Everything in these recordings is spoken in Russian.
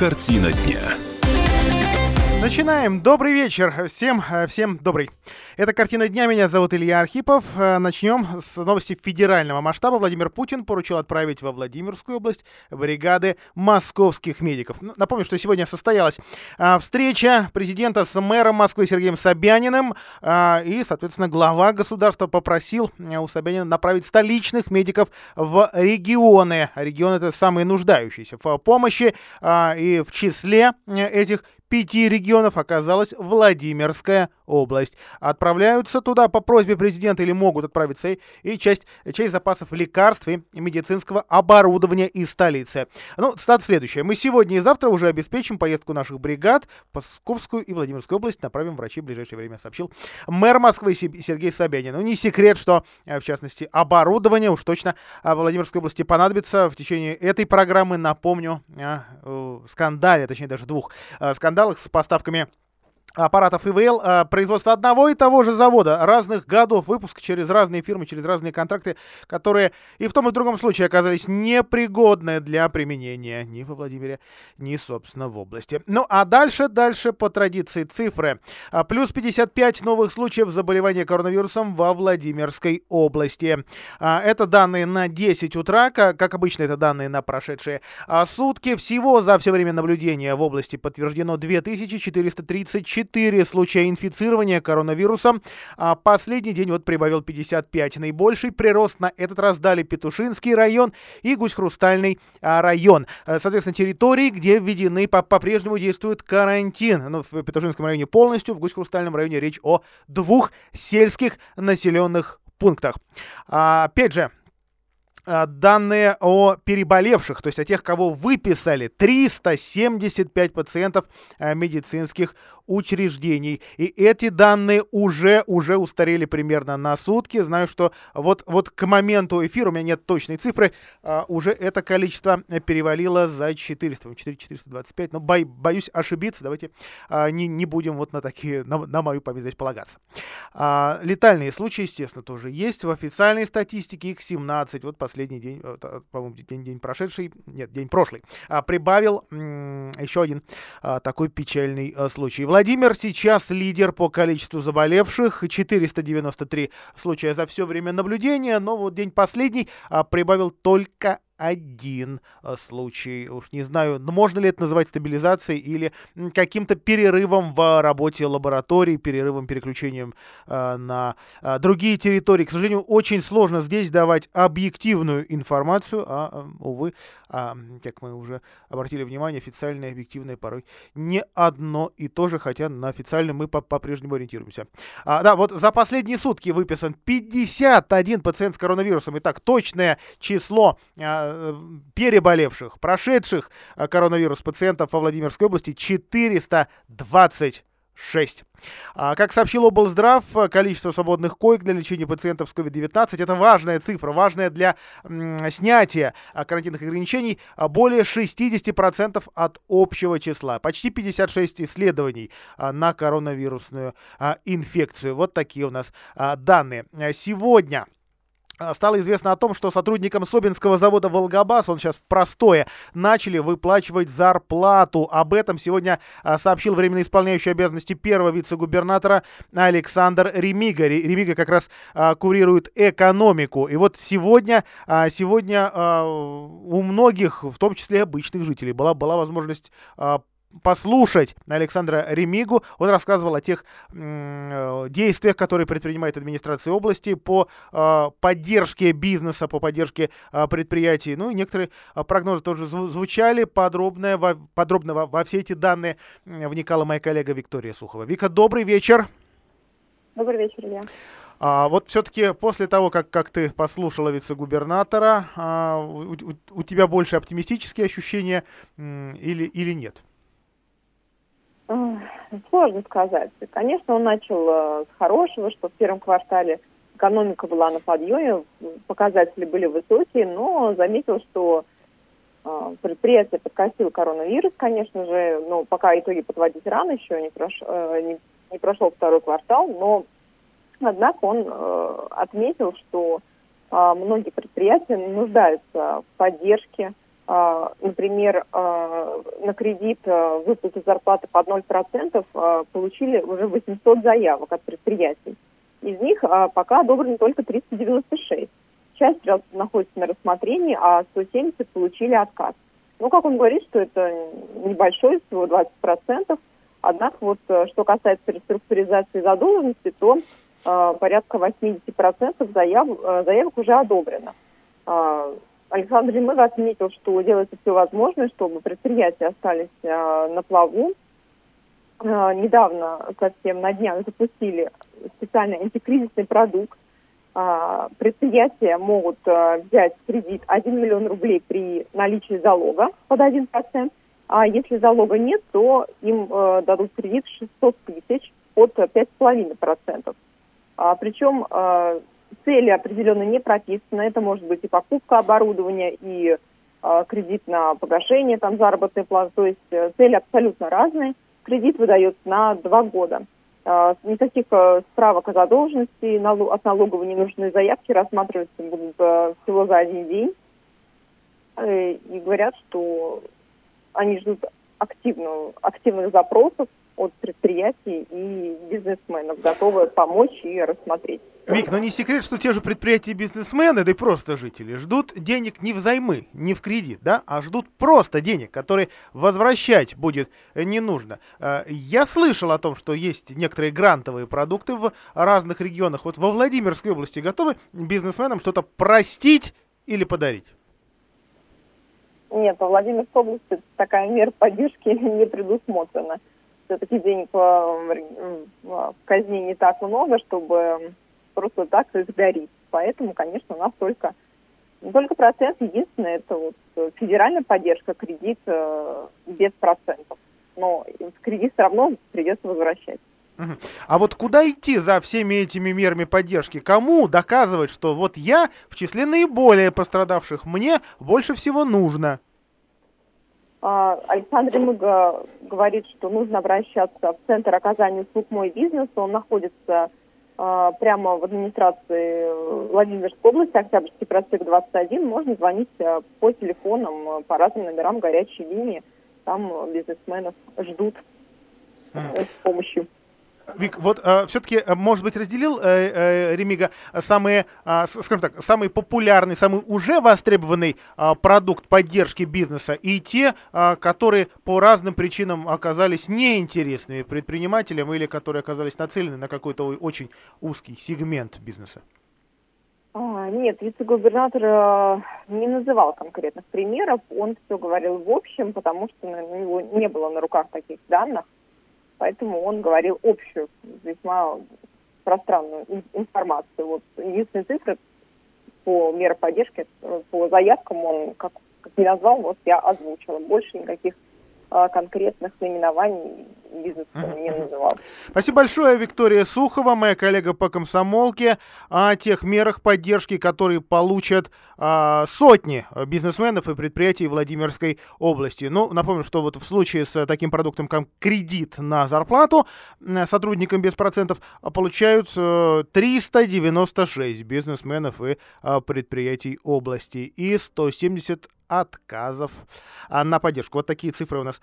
Картина дня. Начинаем. Добрый вечер. Всем, э, всем добрый. Это «Картина дня». Меня зовут Илья Архипов. Э, начнем с новости федерального масштаба. Владимир Путин поручил отправить во Владимирскую область бригады московских медиков. Напомню, что сегодня состоялась а, встреча президента с мэром Москвы Сергеем Собяниным. И, соответственно, глава государства попросил э, у Собянина направить столичных медиков в регионы. Регионы — это самые нуждающиеся в помощи. И в числе этих пяти регионов оказалась Владимирская область. Отправляются туда по просьбе президента или могут отправиться и, часть, часть запасов лекарств и медицинского оборудования из столицы. Ну, стат следующая. Мы сегодня и завтра уже обеспечим поездку наших бригад в Московскую и Владимирскую область. Направим врачи в ближайшее время, сообщил мэр Москвы Сергей Собянин. Ну, не секрет, что, э, в частности, оборудование уж точно э, в Владимирской области понадобится в течение этой программы. Напомню, э, скандале, точнее даже двух скандалов скандалах с поставками аппаратов ИВЛ э, производство одного и того же завода, разных годов выпуска через разные фирмы, через разные контракты, которые и в том и в другом случае оказались непригодны для применения ни во Владимире, ни, собственно, в области. Ну а дальше, дальше по традиции цифры. А, плюс 55 новых случаев заболевания коронавирусом во Владимирской области. А, это данные на 10 утра, как, обычно, это данные на прошедшие а, сутки. Всего за все время наблюдения в области подтверждено 2434 4 случая инфицирования коронавирусом. А последний день вот прибавил 55. Наибольший прирост на этот раз дали Петушинский район и Гусь-Хрустальный а, район. Э, соответственно, территории, где введены по-прежнему действует карантин. Ну, в Петушинском районе полностью, в Гусь-Хрустальном районе речь о двух сельских населенных пунктах. А, опять же, данные о переболевших, то есть о тех, кого выписали, 375 пациентов а, медицинских учреждений. И эти данные уже, уже устарели примерно на сутки. Знаю, что вот, вот к моменту эфира, у меня нет точной цифры, а, уже это количество перевалило за 400, 425. Но бо, боюсь ошибиться, давайте не, не будем вот на такие, на, на мою память здесь полагаться. А, летальные случаи, естественно, тоже есть. В официальной статистике их 17. Вот последний день, по-моему, день, день прошедший, нет, день прошлый, а, прибавил еще один а, такой печальный а, случай. Владимир сейчас лидер по количеству заболевших. 493 случая за все время наблюдения. Но вот день последний а, прибавил только один э, случай. Уж не знаю, можно ли это называть стабилизацией или каким-то перерывом в работе лаборатории, перерывом, переключением э, на э, другие территории. К сожалению, очень сложно здесь давать объективную информацию, а, увы, а, как мы уже обратили внимание, официальное, объективное порой не одно и то же, хотя на официальном мы по-прежнему ориентируемся. А, да, вот за последние сутки выписан 51 пациент с коронавирусом. Итак, точное число Э, переболевших, прошедших э, коронавирус пациентов во Владимирской области 420 6. А, как сообщил облздрав, количество свободных коек для лечения пациентов с COVID-19 это важная цифра, важная для снятия карантинных ограничений а, более 60% от общего числа. Почти 56 исследований а, на коронавирусную инфекцию. Вот такие у нас данные. Сегодня стало известно о том, что сотрудникам Собинского завода «Волгобас», он сейчас в простое, начали выплачивать зарплату. Об этом сегодня а, сообщил временно исполняющий обязанности первого вице-губернатора Александр Ремига. Ремига как раз а, курирует экономику. И вот сегодня, сегодня у многих, в том числе обычных жителей, была, была возможность послушать Александра Ремигу. Он рассказывал о тех э, действиях, которые предпринимает администрация области по э, поддержке бизнеса, по поддержке э, предприятий. Ну и некоторые прогнозы тоже звучали. Подробно, во, подробно во, во все эти данные вникала моя коллега Виктория Сухова. Вика, добрый вечер. Добрый вечер, Илья. А, вот все-таки после того, как, как ты послушала вице-губернатора, а, у, у, у тебя больше оптимистические ощущения или, или нет? Сложно сказать. Конечно, он начал э, с хорошего, что в первом квартале экономика была на подъеме, показатели были высокие, но заметил, что э, предприятие подкосил коронавирус, конечно же, но пока итоги подводить рано, еще не, прош, э, не, не прошел второй квартал, но однако он отметил, что многие предприятия нуждаются в поддержке например, а, на кредит а, выплаты зарплаты под 0% получили уже 800 заявок от предприятий. Из них пока одобрено только 396. Часть находится на рассмотрении, а 170 получили отказ. Ну, как он говорит, что это небольшой, всего 20%. Однако, вот что касается реструктуризации задолженности, то э, порядка 80% заяв, заявок уже одобрено. Александр Ремыг отметил, что делается все возможное, чтобы предприятия остались э, на плаву. Э, недавно, совсем на днях, запустили специальный антикризисный продукт. Э, предприятия могут взять кредит 1 миллион рублей при наличии залога под 1%, а если залога нет, то им дадут кредит 600 тысяч под 5,5%. А, причем цели определенно не прописаны. Это может быть и покупка оборудования, и э, кредит на погашение там, заработной платы. То есть э, цели абсолютно разные. Кредит выдается на два года. Э, никаких э, справок о задолженности налог, от налоговой не заявки, рассматриваться будут э, всего за один день. Э, и говорят, что они ждут активную, активных запросов от предприятий и бизнесменов, готовы помочь и рассмотреть. Вик, но не секрет, что те же предприятия и бизнесмены, да и просто жители, ждут денег не взаймы, не в кредит, да, а ждут просто денег, которые возвращать будет не нужно. А, я слышал о том, что есть некоторые грантовые продукты в разных регионах. Вот во Владимирской области готовы бизнесменам что-то простить или подарить? Нет, во Владимирской области такая мера поддержки не предусмотрена все-таки денег в, казне не так много, чтобы просто так изгорить. Поэтому, конечно, у нас только, только процент. Единственное, это вот федеральная поддержка, кредит э, без процентов. Но кредит все равно придется возвращать. А вот куда идти за всеми этими мерами поддержки? Кому доказывать, что вот я в числе наиболее пострадавших, мне больше всего нужно? А, Александр Мыга говорит, что нужно обращаться в Центр оказания услуг «Мой бизнес». Он находится а, прямо в администрации Владимирской области, Октябрьский проспект 21. Можно звонить а, по телефонам, по разным номерам горячей линии. Там бизнесменов ждут с помощью. Вик, вот э, все-таки, э, может быть, разделил э, э, Ремига самые, э, скажем так, самый популярный, самый уже востребованный э, продукт поддержки бизнеса и те, э, которые по разным причинам оказались неинтересными предпринимателям или которые оказались нацелены на какой-то очень узкий сегмент бизнеса? А, нет, вице-губернатор э, не называл конкретных примеров, он все говорил в общем, потому что у него не было на руках таких данных поэтому он говорил общую, весьма пространную информацию. Вот единственные цифры по мере поддержки, по заявкам он, как, как не назвал, вот я озвучила. Больше никаких а, конкретных наименований бизнес не называл. Спасибо большое, Виктория Сухова, моя коллега по комсомолке, о тех мерах поддержки, которые получат а, сотни бизнесменов и предприятий Владимирской области. Ну, напомню, что вот в случае с таким продуктом, как кредит на зарплату, сотрудникам без процентов получают 396 э, бизнесменов и а, предприятий области и 170 отказов а, на поддержку. Вот такие цифры у нас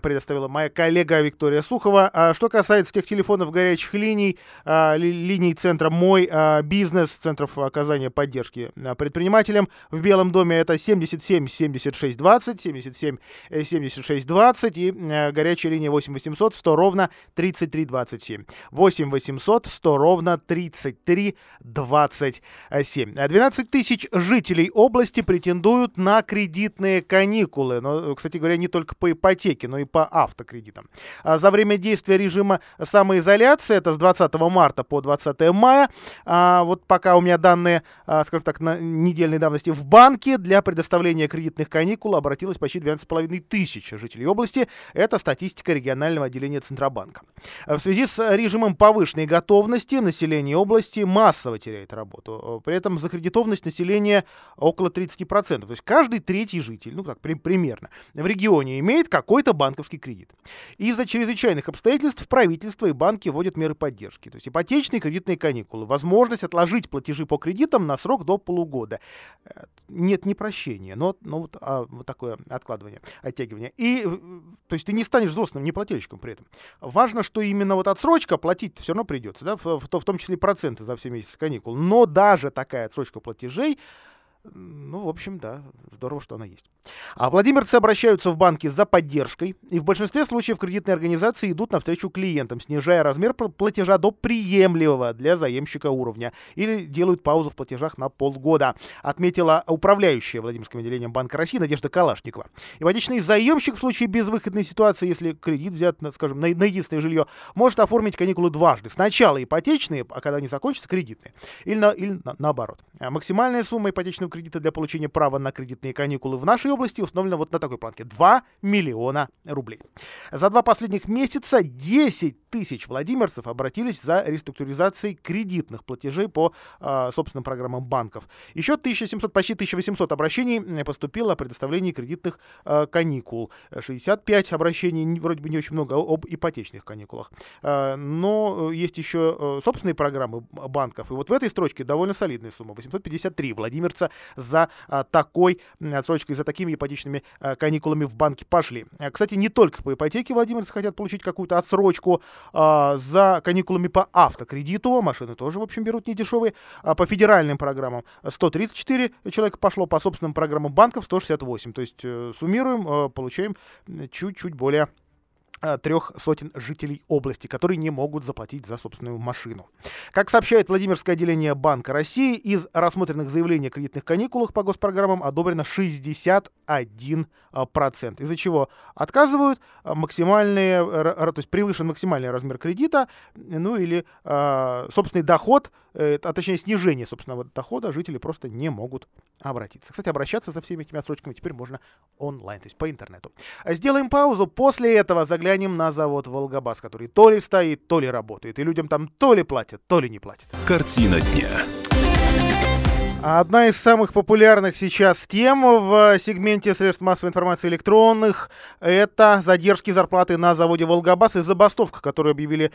предоставила моя коллега Виктория Сухова. А что касается тех телефонов горячих линий, а, линий центра «Мой бизнес», центров оказания поддержки предпринимателям в Белом доме, это 77 76 20, 77 76 20 и горячая линия 8 800 100 ровно 33 27. 8 800 100 ровно 33 27. 12 тысяч жителей области претендуют на кредит кредитные каникулы. Но, кстати говоря, не только по ипотеке, но и по автокредитам. А за время действия режима самоизоляции, это с 20 марта по 20 мая, а вот пока у меня данные, а, скажем так, на недельной давности в банке для предоставления кредитных каникул обратилось почти 12,5 тысяч жителей области. Это статистика регионального отделения Центробанка. В связи с режимом повышенной готовности население области массово теряет работу. При этом закредитованность населения около 30%. То есть каждый третий житель, ну так при, примерно, в регионе имеет какой-то банковский кредит. Из-за чрезвычайных обстоятельств правительство и банки вводят меры поддержки. То есть ипотечные кредитные каникулы, возможность отложить платежи по кредитам на срок до полугода. Э, нет не прощения, но, но вот, а, вот такое откладывание, оттягивание. И, э, то есть ты не станешь взрослым неплательщиком при этом. Важно, что именно вот отсрочка платить все равно придется, да, в, в, в том числе проценты за все месяцы каникул. Но даже такая отсрочка платежей ну, в общем, да, здорово, что она есть. А владимирцы обращаются в банки за поддержкой, и в большинстве случаев кредитные организации идут навстречу клиентам, снижая размер платежа до приемлемого для заемщика уровня, или делают паузу в платежах на полгода, отметила управляющая Владимирским отделением Банка России Надежда Калашникова. Ипотечный заемщик в случае безвыходной ситуации, если кредит взят, скажем, на, на единственное жилье, может оформить каникулы дважды. Сначала ипотечные, а когда они закончатся, кредитные. Или, на, или на, наоборот. А максимальная сумма ипотечного кредита для получения права на кредитные каникулы в нашей области установлена вот на такой планке. 2 миллиона рублей. За два последних месяца 10 тысяч владимирцев обратились за реструктуризацией кредитных платежей по э, собственным программам банков. Еще 1700, почти 1800 обращений поступило о предоставлении кредитных э, каникул. 65 обращений, вроде бы не очень много, об ипотечных каникулах. Э, но есть еще э, собственные программы банков. И вот в этой строчке довольно солидная сумма. 853 владимирца за а, такой отсрочкой, за такими ипотечными а, каникулами в банке пошли. А, кстати, не только по ипотеке владимирцы хотят получить какую-то отсрочку за каникулами по автокредиту. Машины тоже, в общем, берут недешевые. По федеральным программам 134 человека пошло, по собственным программам банков 168. То есть э, суммируем, э, получаем чуть-чуть более трех сотен жителей области, которые не могут заплатить за собственную машину. Как сообщает Владимирское отделение Банка России, из рассмотренных заявлений о кредитных каникулах по госпрограммам одобрено 61%, из-за чего отказывают максимальные, то есть превышен максимальный размер кредита, ну или э, собственный доход, э, а точнее снижение собственного дохода жители просто не могут обратиться. Кстати, обращаться за всеми этими отсрочками теперь можно онлайн, то есть по интернету. Сделаем паузу, после этого заглянем заглянем на завод «Волгобас», который то ли стоит, то ли работает. И людям там то ли платят, то ли не платят. Картина дня. Одна из самых популярных сейчас тем в сегменте средств массовой информации электронных – это задержки зарплаты на заводе «Волгобас» и забастовка, которую объявили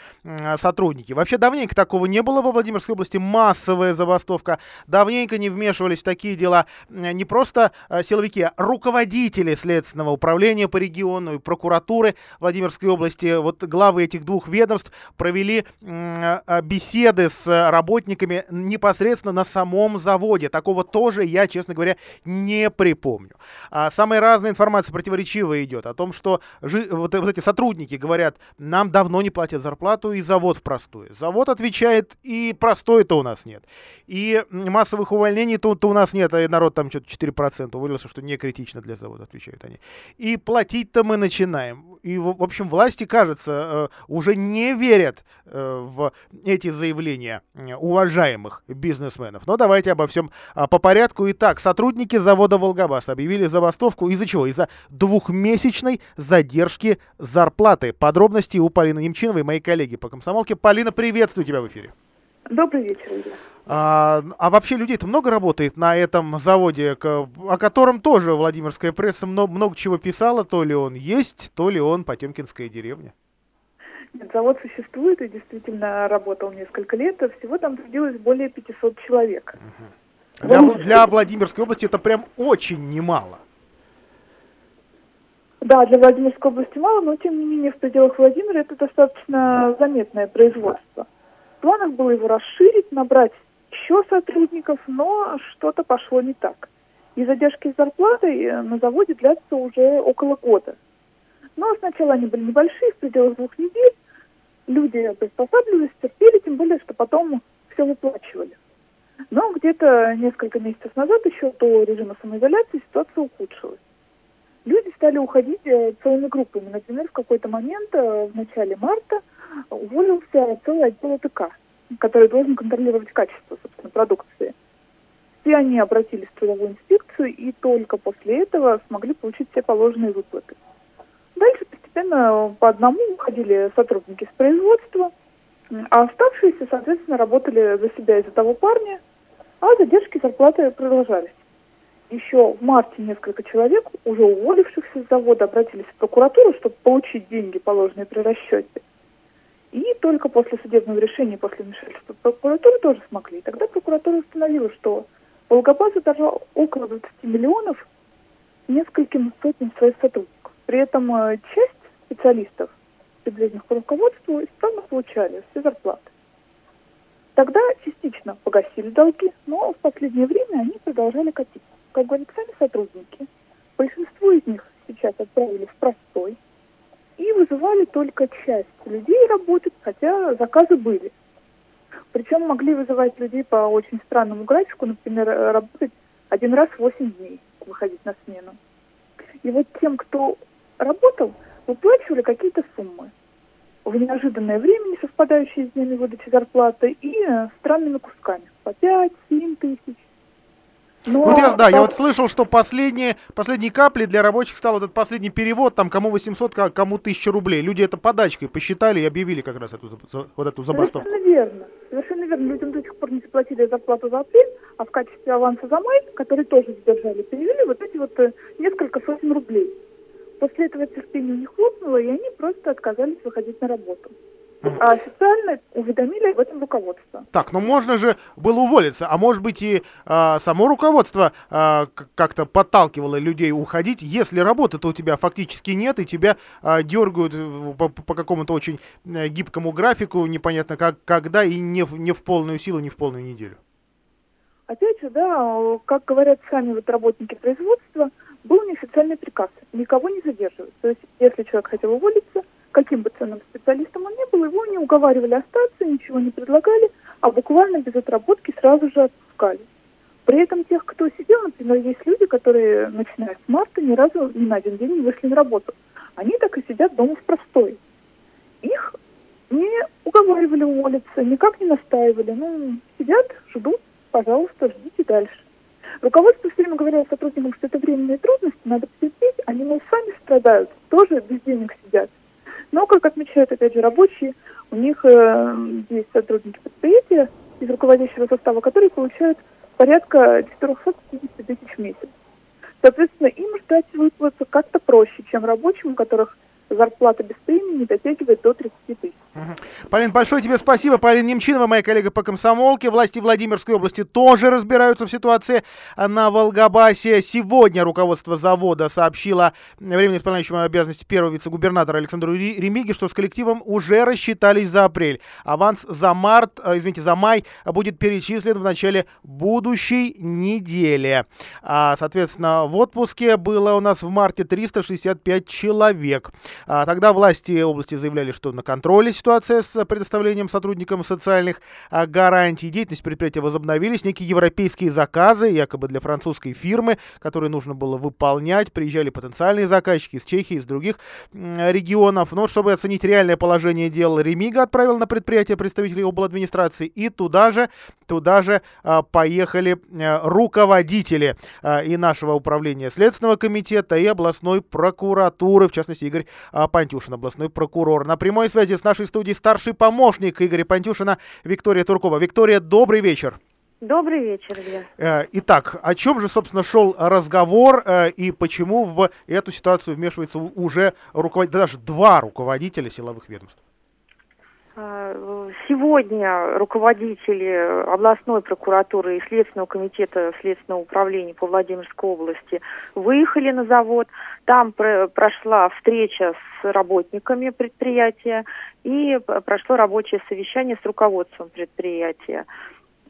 сотрудники. Вообще давненько такого не было во Владимирской области, массовая забастовка. Давненько не вмешивались в такие дела не просто а, силовики, а руководители следственного управления по региону и прокуратуры Владимирской области. Вот главы этих двух ведомств провели а, беседы с работниками непосредственно на самом заводе годе. Такого тоже я, честно говоря, не припомню. А самая разная информация противоречивая идет о том, что жи- вот, вот эти сотрудники говорят, нам давно не платят зарплату, и завод в простое. Завод отвечает, и простое-то у нас нет. И массовых увольнений-то у нас нет, а народ там что-то 4% уволился, что не критично для завода, отвечают они. И платить-то мы начинаем. И, в общем, власти, кажется, э, уже не верят э, в эти заявления уважаемых бизнесменов. Но давайте обо всем а, по порядку. Итак, сотрудники завода «Волгобас» объявили забастовку из-за чего? Из-за двухмесячной задержки зарплаты. Подробности у Полины Немчиновой, моей коллеги по комсомолке. Полина, приветствую тебя в эфире. Добрый вечер, Илья. А, а вообще людей-то много работает на этом заводе, о котором тоже Владимирская пресса много, много чего писала, то ли он есть, то ли он Потемкинская деревня. Нет, завод существует и действительно работал несколько лет, а всего там трудилось более 500 человек. Угу. Для, для Владимирской области это прям очень немало. Да, для Владимирской области мало, но тем не менее в пределах Владимира это достаточно заметное производство. В планах было его расширить, набрать еще сотрудников, но что-то пошло не так. И задержки с зарплатой э, на заводе длятся уже около года. Но сначала они были небольшие, в пределах двух недель. Люди приспосабливались, терпели, тем более, что потом все выплачивали. Но где-то несколько месяцев назад, еще до режима самоизоляции, ситуация ухудшилась. Люди стали уходить э, целыми группами. Например, в какой-то момент э, в начале марта уволился целый отдел АТК, который должен контролировать качество, собственно, продукции. Все они обратились в трудовую инспекцию и только после этого смогли получить все положенные выплаты. Дальше постепенно по одному уходили сотрудники с производства, а оставшиеся, соответственно, работали за себя и за того парня, а задержки зарплаты продолжались. еще в марте несколько человек, уже уволившихся с завода, обратились в прокуратуру, чтобы получить деньги, положенные при расчете. И только после судебного решения, после вмешательства прокуратуры тоже смогли. Тогда прокуратура установила, что Волгобаза задолжал около 20 миллионов нескольким сотням своих сотрудников. При этом э, часть специалистов, приближенных к руководству, исправно получали все зарплаты. Тогда частично погасили долги, но в последнее время они продолжали катиться. Как говорят сами сотрудники, большинство из них сейчас отправили в простой и вызывали только часть людей работать, хотя заказы были. Причем могли вызывать людей по очень странному графику, например, работать один раз в 8 дней, выходить на смену. И вот тем, кто работал, выплачивали какие-то суммы в неожиданное время, не совпадающие с днями выдачи зарплаты, и э, странными кусками. По 5-7 тысяч, но, вот я, да, я вот слышал, что последние, последние капли для рабочих стал этот последний перевод, там кому 800, кому 1000 рублей. Люди это подачкой посчитали и объявили как раз эту, вот эту забастовку. Совершенно верно. Совершенно верно. Людям до сих пор не заплатили зарплату за апрель, а в качестве аванса за май, который тоже задержали, перевели вот эти вот э, несколько сотен рублей. После этого терпение у них лопнуло, и они просто отказались выходить на работу. А официально уведомили об этом руководство. Так, ну можно же было уволиться, а может быть и а, само руководство а, как-то подталкивало людей уходить, если работы-то у тебя фактически нет, и тебя а, дергают по, по какому-то очень э, гибкому графику, непонятно как, когда, и не в, не в полную силу, не в полную неделю. Опять же, да, как говорят сами вот работники производства, был неофициальный приказ никого не задерживать. То есть, если человек хотел уволиться, каким бы ценным специалистом он ни был, его не уговаривали остаться, ничего не предлагали, а буквально без отработки сразу же отпускали. При этом тех, кто сидел, например, есть люди, которые, начиная с марта, ни разу ни на один день не вышли на работу. Они так и сидят дома в простой. Их не уговаривали уволиться, никак не настаивали. Ну, сидят, ждут, пожалуйста, ждите дальше. Руководство все время говорило сотрудникам, что это временные трудности, надо потерпеть, они, мол, сами страдают, тоже без денег сидят. Но, как отмечают, опять же, рабочие, у них э, есть сотрудники предприятия из руководящего состава, которые получают порядка 450 тысяч в месяц. Соответственно, им ждать выплаты как-то проще, чем рабочим, у которых зарплата без премии не дотягивает до 30 тысяч. Полин, большое тебе спасибо. Полин Немчинова, моя коллега по комсомолке. Власти Владимирской области тоже разбираются в ситуации на Волгобасе. Сегодня руководство завода сообщило временно исполняющему обязанности первого вице-губернатора Александру Ремиги, что с коллективом уже рассчитались за апрель. Аванс за март, э, извините, за май будет перечислен в начале будущей недели. А, соответственно, в отпуске было у нас в марте 365 человек. А, тогда власти области заявляли, что на контроле ситуация с предоставлением сотрудникам социальных а, гарантий. Деятельность предприятия возобновились. Некие европейские заказы, якобы для французской фирмы, которые нужно было выполнять. Приезжали потенциальные заказчики из Чехии, из других регионов. Но чтобы оценить реальное положение дел, Ремига отправил на предприятие представителей обладминистрации. И туда же, туда же а, поехали а, руководители и нашего управления Следственного комитета, и областной прокуратуры, в частности, Игорь Пантюшин, областной прокурор. На прямой связи с нашей студией старший помощник Игоря Пантюшина Виктория Туркова. Виктория, добрый вечер. Добрый вечер, Илья. Э, итак, о чем же, собственно, шел разговор э, и почему в эту ситуацию вмешивается уже руководитель, даже два руководителя силовых ведомств? А, сегодня руководители областной прокуратуры и Следственного комитета Следственного управления по Владимирской области выехали на завод. Там прошла встреча с работниками предприятия и прошло рабочее совещание с руководством предприятия.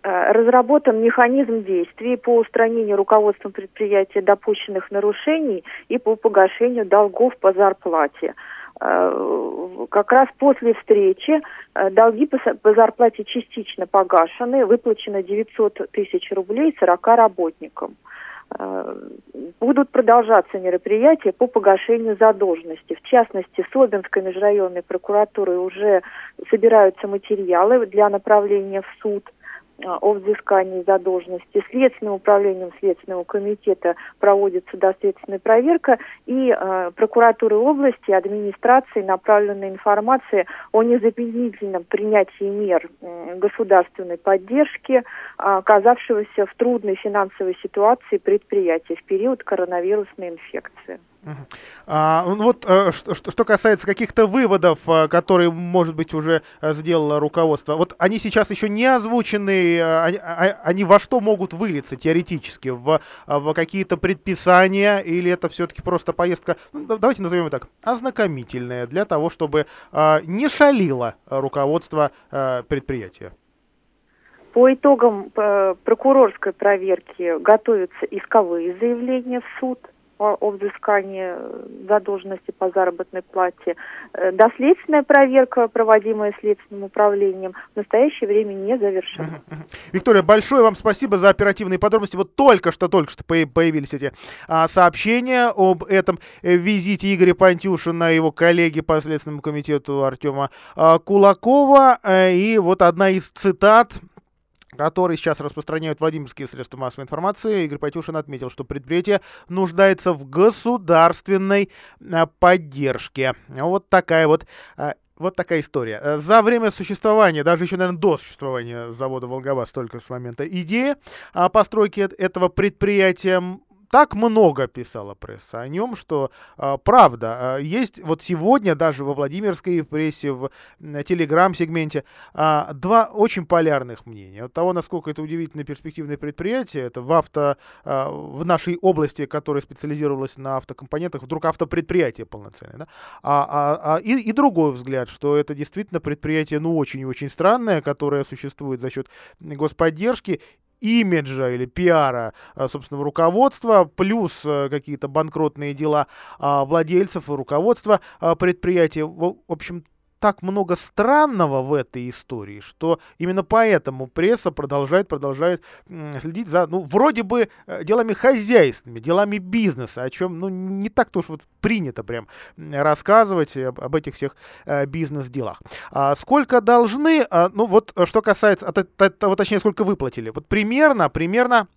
А, разработан механизм действий по устранению руководством предприятия допущенных нарушений и по погашению долгов по зарплате. Э, как раз после встречи э, долги по зарплате частично погашены, выплачено 900 тысяч рублей 40 работникам. Э, будут продолжаться мероприятия по погашению задолженности. В частности, с Обинской межрайонной прокуратурой уже собираются материалы для направления в суд о взыскании задолженности. Следственным управлением Следственного комитета проводится доследственная проверка, и э, прокуратуры области, администрации направлена информация о незамедлительном принятии мер э, государственной поддержки, э, оказавшегося в трудной финансовой ситуации предприятия в период коронавирусной инфекции. А, ну вот э, что, касается каких-то выводов, э, которые, может быть, уже э, сделало руководство, вот они сейчас еще не озвучены, они, а, они во что могут вылиться теоретически? В, в какие-то предписания или это все-таки просто поездка, ну, давайте назовем ее так, ознакомительная, для того, чтобы не шалило руководство предприятия? По итогам прокурорской проверки готовятся исковые заявления в суд – о взыскании задолженности по заработной плате. Э, доследственная проверка, проводимая Следственным управлением, в настоящее время не завершена. Виктория, большое вам спасибо за оперативные подробности. Вот только что, только что появились эти а, сообщения об этом э, визите Игоря Пантюшина и его коллеги по Следственному комитету Артема а, Кулакова. И вот одна из цитат который сейчас распространяют Владимирские средства массовой информации, Игорь Патюшин отметил, что предприятие нуждается в государственной а, поддержке. Вот такая вот а, вот такая история. За время существования, даже еще, наверное, до существования завода «Волгобас», только с момента идеи о постройке этого предприятия, так много писала пресса о нем, что э, правда, э, есть вот сегодня даже во Владимирской прессе, в телеграм-сегменте э, два очень полярных мнения. От того, насколько это удивительное перспективное предприятие, это в авто, в нашей области, которая специализировалась на автокомпонентах, вдруг автопредприятие полноценное. Да? А, а, а, и, и другой взгляд, что это действительно предприятие, ну, очень и очень странное, которое существует за счет господдержки, имиджа или пиара а, собственного руководства, плюс э, какие-то банкротные дела а, владельцев и руководства а, предприятия. В общем, так много странного в этой истории, что именно поэтому пресса продолжает, продолжает следить за, ну, вроде бы э, делами хозяйственными, делами бизнеса, о чем, ну, не так-то уж вот принято прям рассказывать об, об этих всех э, бизнес-делах. А сколько должны, а, ну, вот э, что касается, вот точнее, сколько выплатили, вот примерно, примерно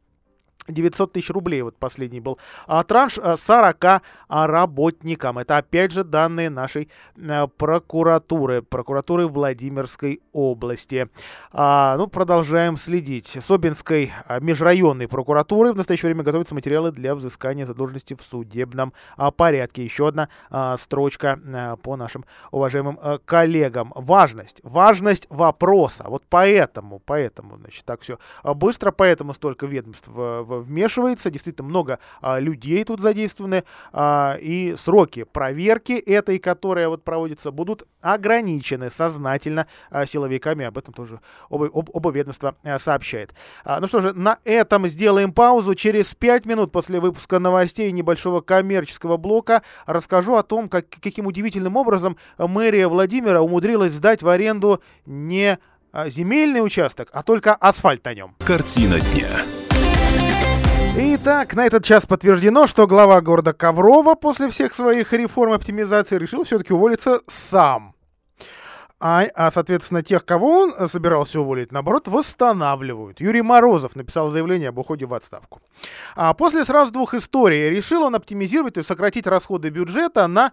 900 тысяч рублей, вот последний был а, транш 40 а, а, работникам. Это опять же данные нашей а, прокуратуры, прокуратуры Владимирской области. А, ну, продолжаем следить. Собинской а, межрайонной прокуратуры в настоящее время готовятся материалы для взыскания задолженности в судебном а, порядке. Еще одна а, строчка а, по нашим уважаемым а, коллегам. Важность, важность вопроса. Вот поэтому, поэтому, значит, так все быстро, поэтому столько ведомств в вмешивается, действительно много а, людей тут задействованы, а, и сроки проверки этой, которая вот проводится, будут ограничены сознательно а, силовиками, об этом тоже оба, об, оба ведомства а, сообщает. А, ну что же, на этом сделаем паузу, через 5 минут после выпуска новостей небольшого коммерческого блока расскажу о том, как, каким удивительным образом мэрия Владимира умудрилась сдать в аренду не земельный участок, а только асфальт на нем. Картина дня. Итак, на этот час подтверждено, что глава города Коврова после всех своих реформ и оптимизации решил все-таки уволиться сам. А, а, соответственно, тех, кого он собирался уволить, наоборот, восстанавливают. Юрий Морозов написал заявление об уходе в отставку. А после сразу двух историй решил он оптимизировать и сократить расходы бюджета на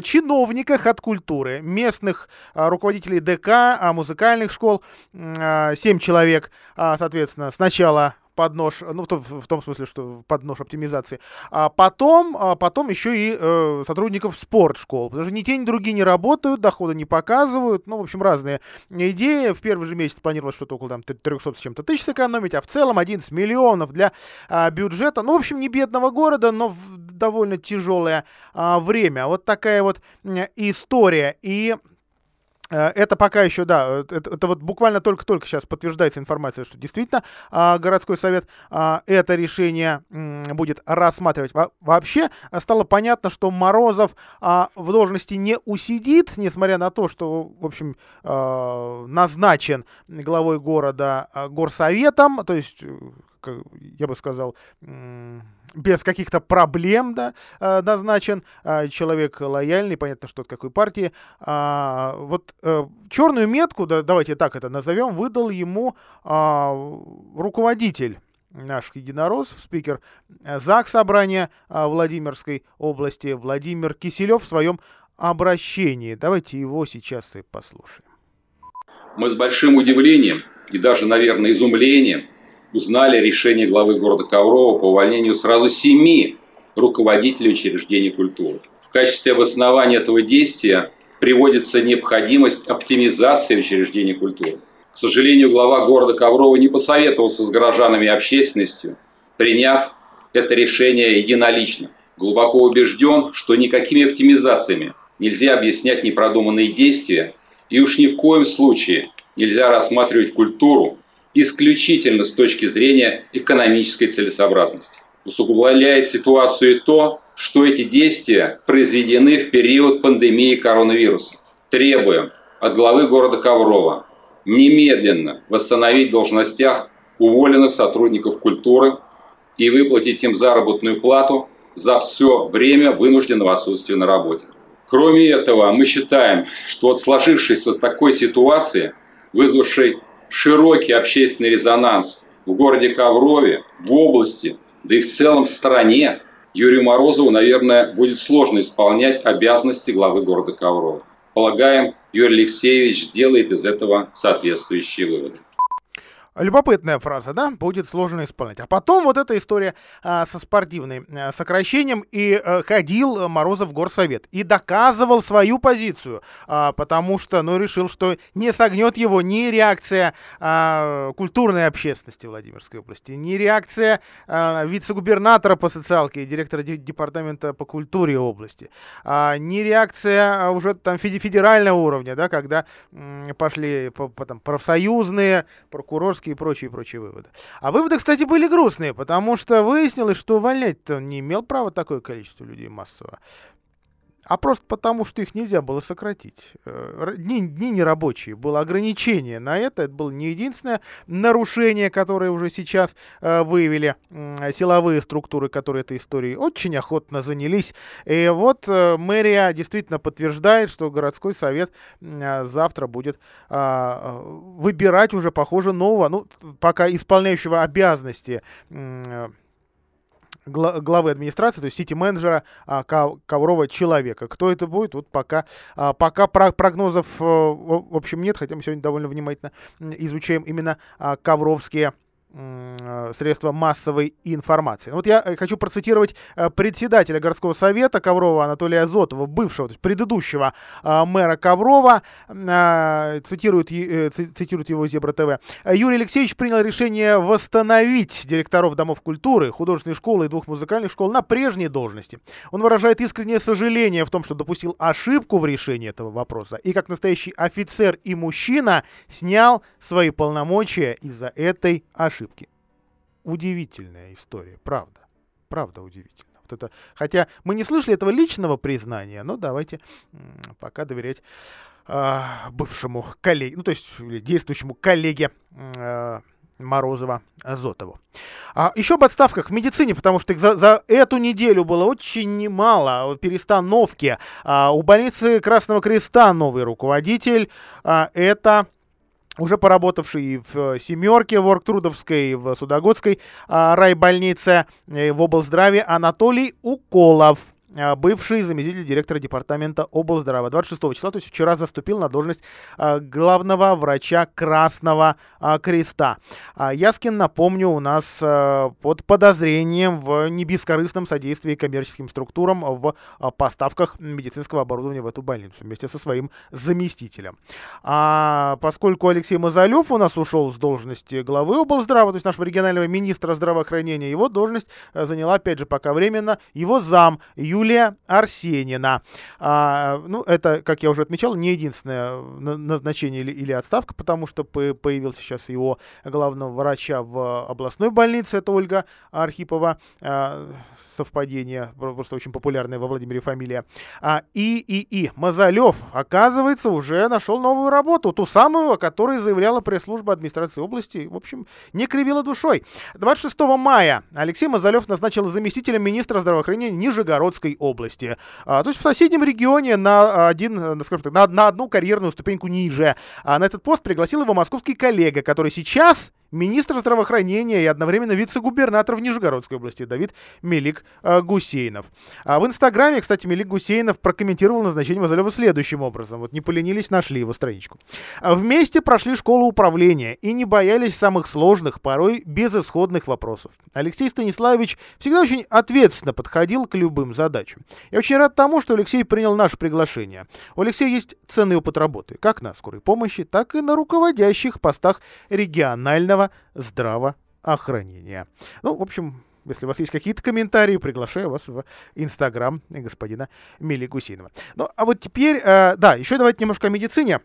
чиновниках от культуры, местных а, руководителей ДК, а, музыкальных школ, а, 7 человек, а, соответственно, сначала под нож, ну, в том, в том смысле, что под нож оптимизации. А потом, а потом еще и э, сотрудников спортшкол, потому что ни те, ни другие не работают, дохода не показывают, ну, в общем, разные идеи. В первый же месяц планировалось что-то около там, 300 с чем-то тысяч сэкономить, а в целом 11 миллионов для а, бюджета. Ну, в общем, не бедного города, но в довольно тяжелое а, время. Вот такая вот история. И это пока еще, да, э, это, это вот буквально только-только сейчас подтверждается информация, что действительно а, городской совет а, это решение м, будет рассматривать. Во вообще э, стало понятно, что Морозов а, в должности не усидит, несмотря на то, что, в общем, а, назначен главой города а, горсоветом, то есть я бы сказал, без каких-то проблем да, э, назначен, а, человек лояльный, понятно, что от какой партии. А, вот э, черную метку, да, давайте так это назовем, выдал ему а, руководитель наш единорос, спикер ЗАГС собрания Владимирской области Владимир Киселев в своем обращении. Давайте его сейчас и послушаем. Мы с большим удивлением и даже, наверное, изумлением узнали решение главы города Коврова по увольнению сразу семи руководителей учреждений культуры. В качестве обоснования этого действия приводится необходимость оптимизации учреждений культуры. К сожалению, глава города Коврова не посоветовался с горожанами и общественностью, приняв это решение единолично. Глубоко убежден, что никакими оптимизациями нельзя объяснять непродуманные действия, и уж ни в коем случае нельзя рассматривать культуру исключительно с точки зрения экономической целесообразности. Усугубляет ситуацию и то, что эти действия произведены в период пандемии коронавируса. Требуем от главы города Коврова немедленно восстановить в должностях уволенных сотрудников культуры и выплатить им заработную плату за все время вынужденного отсутствия на работе. Кроме этого, мы считаем, что от сложившейся такой ситуации, вызвавшей широкий общественный резонанс в городе Коврове, в области, да и в целом в стране, Юрию Морозову, наверное, будет сложно исполнять обязанности главы города Коврова. Полагаем, Юрий Алексеевич сделает из этого соответствующие выводы. Любопытная фраза, да? Будет сложно исполнять. А потом вот эта история а, со спортивным а, сокращением. И а, ходил Морозов в горсовет. И доказывал свою позицию. А, потому что, ну, решил, что не согнет его ни реакция а, культурной общественности Владимирской области, ни реакция а, вице-губернатора по социалке и директора департамента по культуре области, а, ни реакция уже там федерального уровня, да, когда м, пошли по, по, там, профсоюзные, прокурорские и прочие, прочие выводы. А выводы, кстати, были грустные, потому что выяснилось, что увольнять-то не имел права такое количество людей массово а просто потому, что их нельзя было сократить. Э, дни, дни нерабочие, было ограничение на это, это было не единственное нарушение, которое уже сейчас э, выявили силовые структуры, которые этой историей очень охотно занялись. И вот э, мэрия действительно подтверждает, что городской совет завтра будет э, выбирать уже, похоже, нового, ну, пока исполняющего обязанности главы администрации, то есть сити-менеджера а, Коврова человека. Кто это будет, вот пока, а, пока прогнозов, э, в общем, нет, хотя мы сегодня довольно внимательно изучаем именно а, ковровские средства массовой информации. Вот я э, хочу процитировать э, председателя городского совета Коврова Анатолия Зотова, бывшего, то есть предыдущего мэра Коврова, цитирует, цитирует его Зебра ТВ. Юрий Алексеевич принял решение восстановить директоров домов культуры, художественной школы и двух музыкальных школ на прежние должности. Он выражает искреннее сожаление в том, что допустил ошибку в решении этого вопроса и как настоящий офицер и мужчина снял свои полномочия из-за этой ошибки ошибки. Удивительная история, правда. Правда удивительно. Вот это, хотя мы не слышали этого личного признания, но давайте пока доверять э, бывшему коллеге, ну то есть действующему коллеге э, Морозова Азотову. А еще об отставках в медицине, потому что за, за эту неделю было очень немало перестановки. А, у больницы Красного Креста новый руководитель. А, это уже поработавший и в э, «семерке» в Оргтрудовской, и в Судогодской а, райбольнице, и в облздраве Анатолий Уколов. А, бывший заместитель директора департамента облздрава. 26 числа, то есть вчера заступил на должность а, главного врача Красного а, Креста. Яскин, напомню, у нас под подозрением в небескорыстном содействии коммерческим структурам в поставках медицинского оборудования в эту больницу вместе со своим заместителем. А поскольку Алексей Мазалев у нас ушел с должности главы облздрава, то есть нашего регионального министра здравоохранения, его должность заняла, опять же, пока временно, его зам Юрий Юлия Арсенина. А, ну, это, как я уже отмечал, не единственное назначение или, или отставка, потому что появился сейчас его главного врача в областной больнице, это Ольга Архипова. А, совпадение, просто очень популярная во Владимире фамилия. А, и, и, и, Мазалев, оказывается, уже нашел новую работу, ту самую, о которой заявляла пресс-служба администрации области. В общем, не кривила душой. 26 мая Алексей Мазалев назначил заместителем министра здравоохранения Нижегородской области. А, то есть в соседнем регионе на, один, скажем так, на, на одну карьерную ступеньку ниже. А на этот пост пригласил его московский коллега, который сейчас министр здравоохранения и одновременно вице-губернатор в Нижегородской области Давид Мелик э, Гусейнов. А в Инстаграме, кстати, Мелик Гусейнов прокомментировал назначение Мазалева следующим образом. Вот не поленились, нашли его страничку. «А вместе прошли школу управления и не боялись самых сложных, порой безысходных вопросов. Алексей Станиславович всегда очень ответственно подходил к любым задачам. Я очень рад тому, что Алексей принял наше приглашение. У Алексея есть ценный опыт работы, как на скорой помощи, так и на руководящих постах регионального социального здравоохранения. Ну, в общем, если у вас есть какие-то комментарии, приглашаю вас в Инстаграм господина Мили Гусинова. Ну, а вот теперь, э, да, еще давайте немножко о медицине.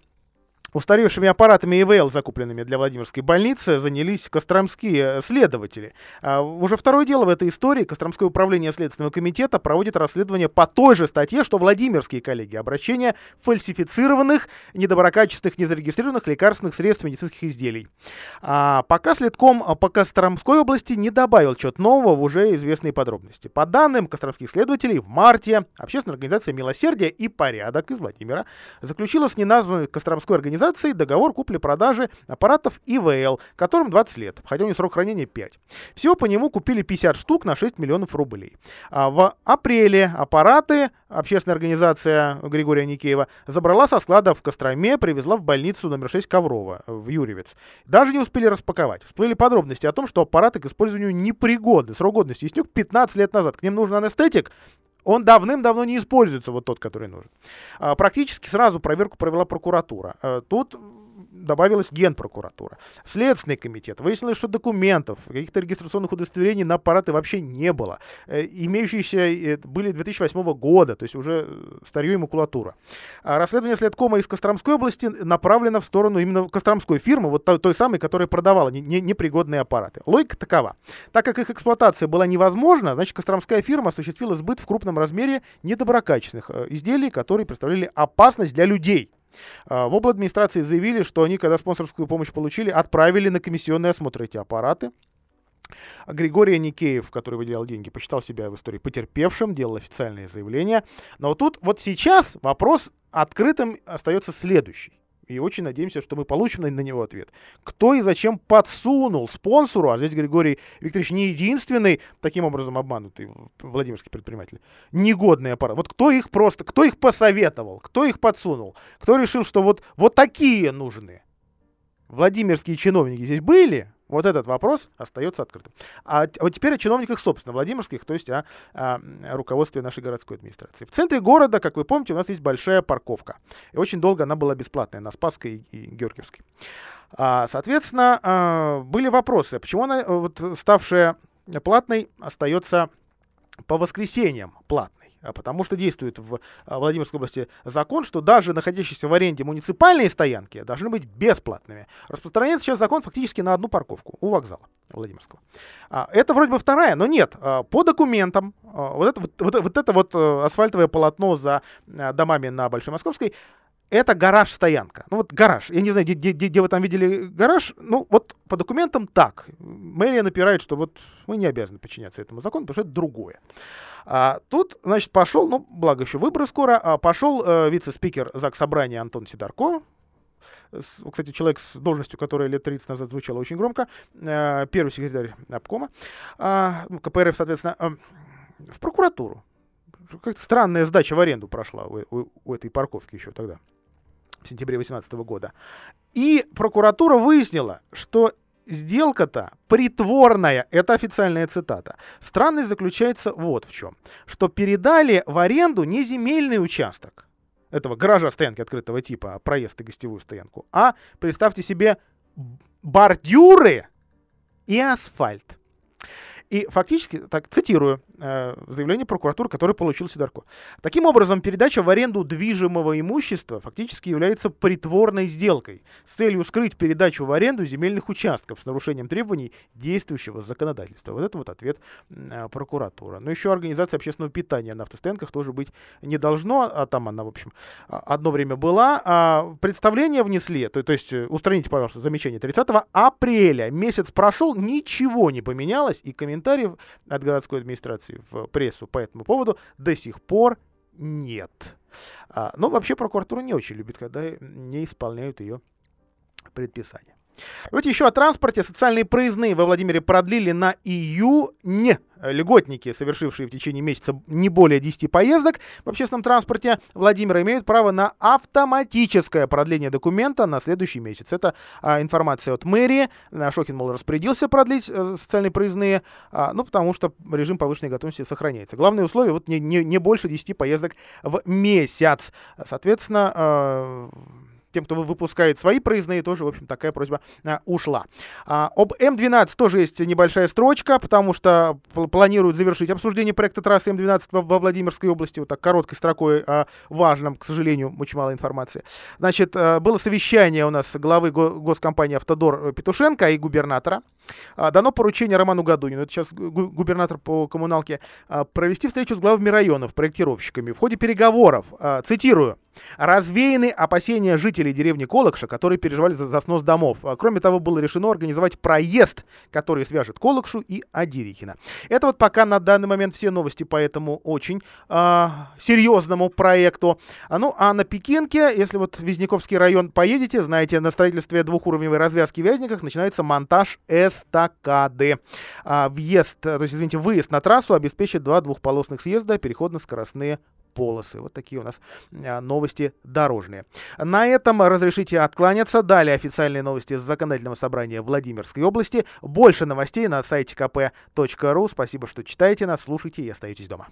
Устаревшими аппаратами ИВЛ, закупленными для Владимирской больницы, занялись костромские следователи. А уже второе дело в этой истории. Костромское управление Следственного комитета проводит расследование по той же статье, что Владимирские коллеги. Обращение фальсифицированных, недоброкачественных, незарегистрированных лекарственных средств медицинских изделий. А пока следком по Костромской области не добавил чего-то нового в уже известные подробности. По данным костромских следователей, в марте общественная организация «Милосердие и порядок» из Владимира заключила с неназванной Костромской организацией организацией договор купли-продажи аппаратов ИВЛ, которым 20 лет, хотя у них срок хранения 5. Всего по нему купили 50 штук на 6 миллионов рублей. А в апреле аппараты общественная организация Григория Никеева забрала со склада в Костроме, привезла в больницу номер 6 Коврова в Юрьевец. Даже не успели распаковать. Всплыли подробности о том, что аппараты к использованию непригодны. Срок годности истек 15 лет назад. К ним нужен анестетик, он давным-давно не используется, вот тот, который нужен. А, практически сразу проверку провела прокуратура. А, тут добавилась генпрокуратура. Следственный комитет. Выяснилось, что документов, каких-то регистрационных удостоверений на аппараты вообще не было. Э, имеющиеся э, были 2008 года, то есть уже э, старье и макулатура. А расследование следкома из Костромской области направлено в сторону именно Костромской фирмы, вот той, самой, которая продавала непригодные аппараты. Логика такова. Так как их эксплуатация была невозможна, значит, Костромская фирма осуществила сбыт в крупном размере недоброкачественных изделий, которые представляли опасность для людей. А, в администрации заявили, что они, когда спонсорскую помощь получили, отправили на комиссионный осмотр эти аппараты. Григорий Никеев, который выделял деньги, посчитал себя в истории потерпевшим, делал официальное заявление. Но вот тут, вот сейчас вопрос открытым остается следующий. И очень надеемся, что мы получим на, на него ответ. Кто и зачем подсунул спонсору, а здесь Григорий Викторович не единственный таким образом обманутый Владимирский предприниматель, негодный аппарат. Вот кто их просто, кто их посоветовал, кто их подсунул, кто решил, что вот, вот такие нужны. Владимирские чиновники здесь были, вот этот вопрос остается открытым. А вот теперь о чиновниках, собственно, Владимирских, то есть о, о руководстве нашей городской администрации. В центре города, как вы помните, у нас есть большая парковка. И очень долго она была бесплатная на Спасской и Георгиевской. А, соответственно, а, были вопросы, почему она, вот, ставшая платной, остается по воскресеньям платной. А потому что действует в а, Владимирской области закон, что даже находящиеся в аренде муниципальные стоянки должны быть бесплатными. Распространяется сейчас закон фактически на одну парковку у вокзала Владимирского. А, это вроде бы вторая, но нет. По документам вот это вот, вот, это вот э, асфальтовое полотно за домами на Большой Московской это гараж-стоянка. Ну вот гараж. Я не знаю, где, где, где вы там видели гараж. Ну вот по документам так. Мэрия напирает, что вот мы не обязаны подчиняться этому закону, потому что это другое. А, тут, значит, пошел, ну, благо еще выборы скоро, а, пошел э, вице-спикер ЗАГС Собрания Антон Сидорко, кстати, человек с должностью, которая лет 30 назад звучала очень громко, э, первый секретарь обкома, э, КПРФ, соответственно, э, в прокуратуру. Как-то странная сдача в аренду прошла у, у, у этой парковки еще тогда в сентябре 2018 года. И прокуратура выяснила, что сделка-то притворная, это официальная цитата. Странность заключается вот в чем, что передали в аренду не земельный участок этого гаража стоянки открытого типа, проезд и гостевую стоянку, а, представьте себе, бордюры и асфальт. И фактически, так цитирую, заявление прокуратуры, которое получил Сидорко. Таким образом, передача в аренду движимого имущества фактически является притворной сделкой с целью скрыть передачу в аренду земельных участков с нарушением требований действующего законодательства. Вот это вот ответ э, прокуратуры. Но еще организация общественного питания на автостоянках тоже быть не должно, а там она, в общем, а, одно время была. А представление внесли, то, то есть э, устраните, пожалуйста, замечание, 30 апреля месяц прошел, ничего не поменялось, и комментариев от городской администрации информации в прессу по этому поводу до сих пор нет. А, но вообще прокуратура не очень любит, когда не исполняют ее предписания. Давайте еще о транспорте. Социальные проездные во Владимире продлили на июнь. Льготники, совершившие в течение месяца не более 10 поездок в общественном транспорте Владимира, имеют право на автоматическое продление документа на следующий месяц. Это а, информация от мэрии. Шохин, мол, распорядился продлить а, социальные проездные, а, ну, потому что режим повышенной готовности сохраняется. Главное условие, вот не, не, не больше 10 поездок в месяц. Соответственно, а, тем, кто выпускает свои проездные, тоже, в общем, такая просьба а, ушла. А, об М12 тоже есть небольшая строчка, потому что планируют завершить обсуждение проекта трассы М12 во, Владимирской области. Вот так короткой строкой о важном, к сожалению, очень мало информации. Значит, а, было совещание у нас главы го госкомпании «Автодор» Петушенко и губернатора. А, дано поручение Роману Гадунину, это сейчас губернатор по коммуналке, а, провести встречу с главами районов, проектировщиками. В ходе переговоров, а, цитирую, развеяны опасения жителей деревни Колокша, которые переживали за, за снос домов. Кроме того, было решено организовать проезд, который свяжет Колокшу и Адирихина. Это вот пока на данный момент все новости по этому очень э, серьезному проекту. А, ну, а на Пекинке, если вот в Визняковский район поедете, знаете, на строительстве двухуровневой развязки в Вязниках начинается монтаж эстакады. А, въезд, то есть, извините, выезд на трассу обеспечит два двухполосных съезда, переходно-скоростные полосы. Вот такие у нас а, новости дорожные. На этом разрешите откланяться. Далее официальные новости с законодательного собрания Владимирской области. Больше новостей на сайте kp.ru. Спасибо, что читаете нас, слушаете и остаетесь дома.